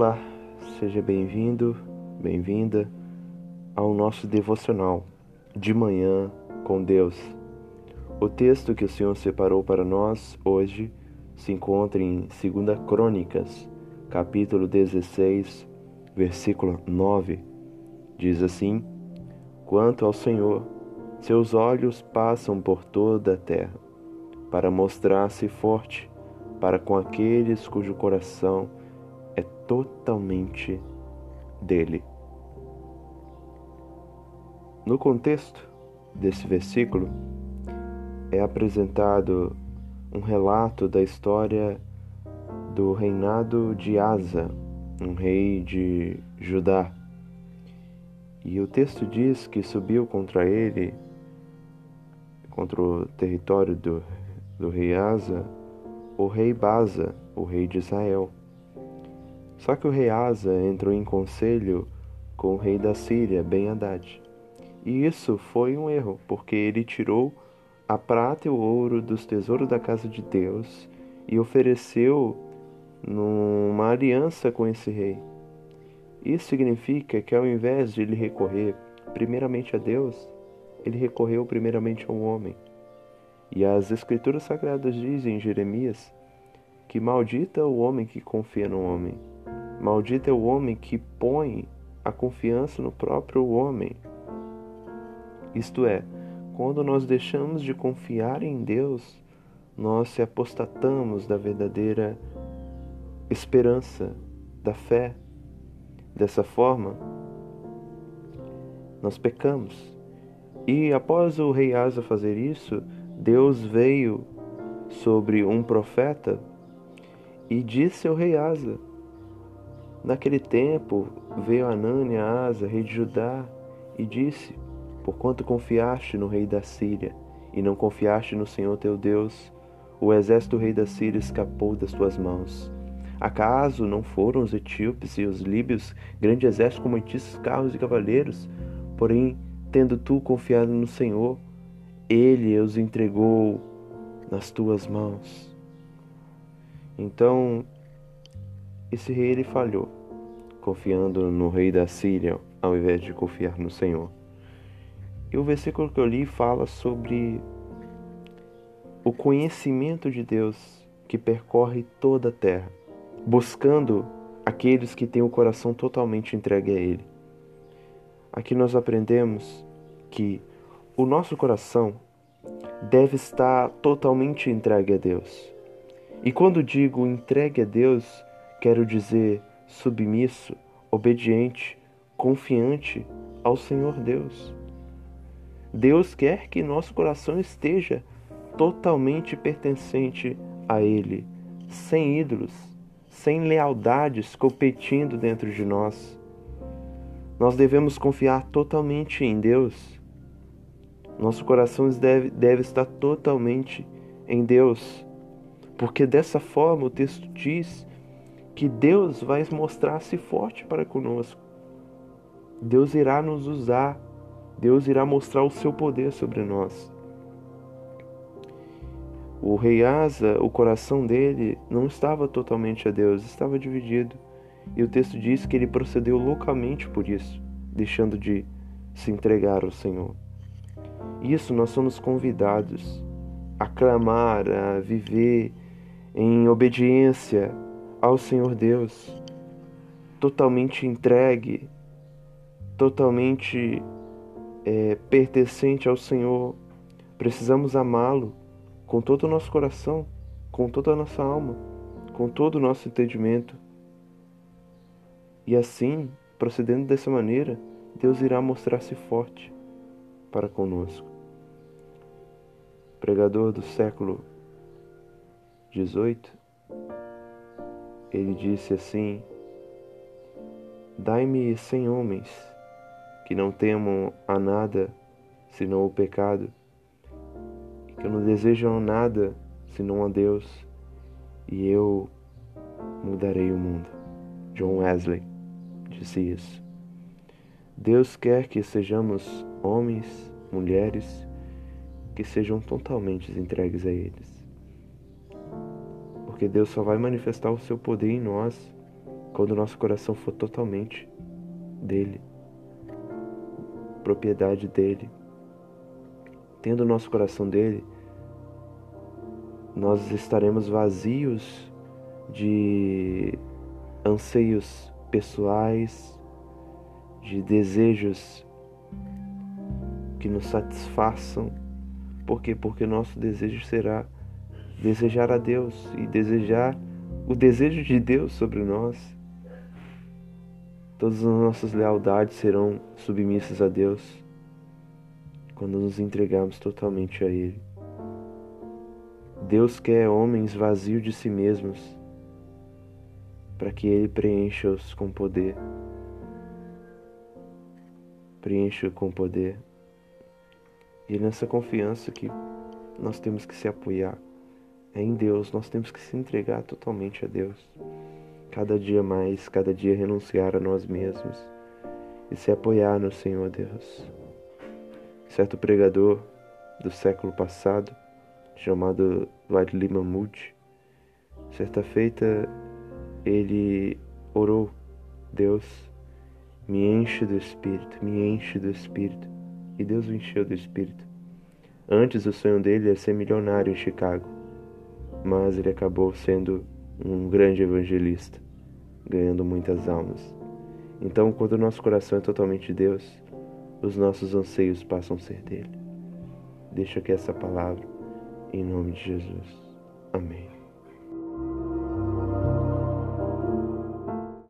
Olá, seja bem-vindo, bem-vinda ao nosso devocional de manhã com Deus. O texto que o Senhor separou para nós hoje se encontra em 2 Crônicas, capítulo 16, versículo 9. Diz assim: Quanto ao Senhor, seus olhos passam por toda a terra, para mostrar-se forte para com aqueles cujo coração totalmente dele. No contexto desse versículo, é apresentado um relato da história do reinado de Asa, um rei de Judá. E o texto diz que subiu contra ele, contra o território do, do rei Asa, o rei Baza, o rei de Israel. Só que o rei Asa entrou em conselho com o rei da Síria, Ben Haddad. E isso foi um erro, porque ele tirou a prata e o ouro dos tesouros da casa de Deus e ofereceu numa aliança com esse rei. Isso significa que ao invés de ele recorrer primeiramente a Deus, ele recorreu primeiramente ao homem. E as escrituras sagradas dizem em Jeremias que maldita o homem que confia no homem. Maldito é o homem que põe a confiança no próprio homem. Isto é, quando nós deixamos de confiar em Deus, nós se apostatamos da verdadeira esperança, da fé. Dessa forma, nós pecamos. E após o rei Asa fazer isso, Deus veio sobre um profeta e disse ao rei Asa: Naquele tempo veio Anânia Asa, rei de Judá, e disse: Porquanto confiaste no rei da Síria e não confiaste no Senhor teu Deus, o exército do rei da Síria escapou das tuas mãos. Acaso não foram os etíopes e os líbios grande exército com muitíssimos carros e cavaleiros? Porém, tendo tu confiado no Senhor, ele os entregou nas tuas mãos. Então, esse rei ele falhou, confiando no rei da Síria ao invés de confiar no Senhor. E o versículo que eu li fala sobre o conhecimento de Deus que percorre toda a terra, buscando aqueles que têm o coração totalmente entregue a Ele. Aqui nós aprendemos que o nosso coração deve estar totalmente entregue a Deus. E quando digo entregue a Deus, Quero dizer submisso, obediente, confiante ao Senhor Deus. Deus quer que nosso coração esteja totalmente pertencente a Ele, sem ídolos, sem lealdades competindo dentro de nós. Nós devemos confiar totalmente em Deus. Nosso coração deve, deve estar totalmente em Deus, porque dessa forma o texto diz que Deus vai mostrar-se forte para conosco. Deus irá nos usar. Deus irá mostrar o seu poder sobre nós. O rei Asa, o coração dele não estava totalmente a Deus, estava dividido. E o texto diz que ele procedeu loucamente por isso, deixando de se entregar ao Senhor. Isso nós somos convidados a clamar, a viver em obediência ao Senhor Deus, totalmente entregue, totalmente é, pertencente ao Senhor. Precisamos amá-lo com todo o nosso coração, com toda a nossa alma, com todo o nosso entendimento. E assim, procedendo dessa maneira, Deus irá mostrar-se forte para conosco. Pregador do século 18 ele disse assim: Dai-me cem homens que não temam a nada senão o pecado, e que não desejam nada senão a Deus, e eu mudarei o mundo. John Wesley disse isso. Deus quer que sejamos homens, mulheres, que sejam totalmente entregues a eles porque Deus só vai manifestar o seu poder em nós quando o nosso coração for totalmente dele, propriedade dele, tendo o nosso coração dele, nós estaremos vazios de anseios pessoais, de desejos que nos satisfaçam. Por quê? Porque nosso desejo será desejar a Deus e desejar o desejo de Deus sobre nós. Todas as nossas lealdades serão submissas a Deus quando nos entregarmos totalmente a Ele. Deus quer homens vazios de si mesmos para que Ele preencha-os com poder. Preencha com poder. E é nessa confiança que nós temos que se apoiar é em Deus, nós temos que se entregar totalmente a Deus. Cada dia mais, cada dia renunciar a nós mesmos e se apoiar no Senhor Deus. Certo pregador do século passado, chamado Vadli Mahmoud, certa feita ele orou: Deus, me enche do Espírito, me enche do Espírito. E Deus o encheu do Espírito. Antes, o sonho dele era ser milionário em Chicago, mas ele acabou sendo um grande evangelista, ganhando muitas almas. Então, quando o nosso coração é totalmente de Deus, os nossos anseios passam a ser dele. Deixa aqui essa palavra, em nome de Jesus. Amém.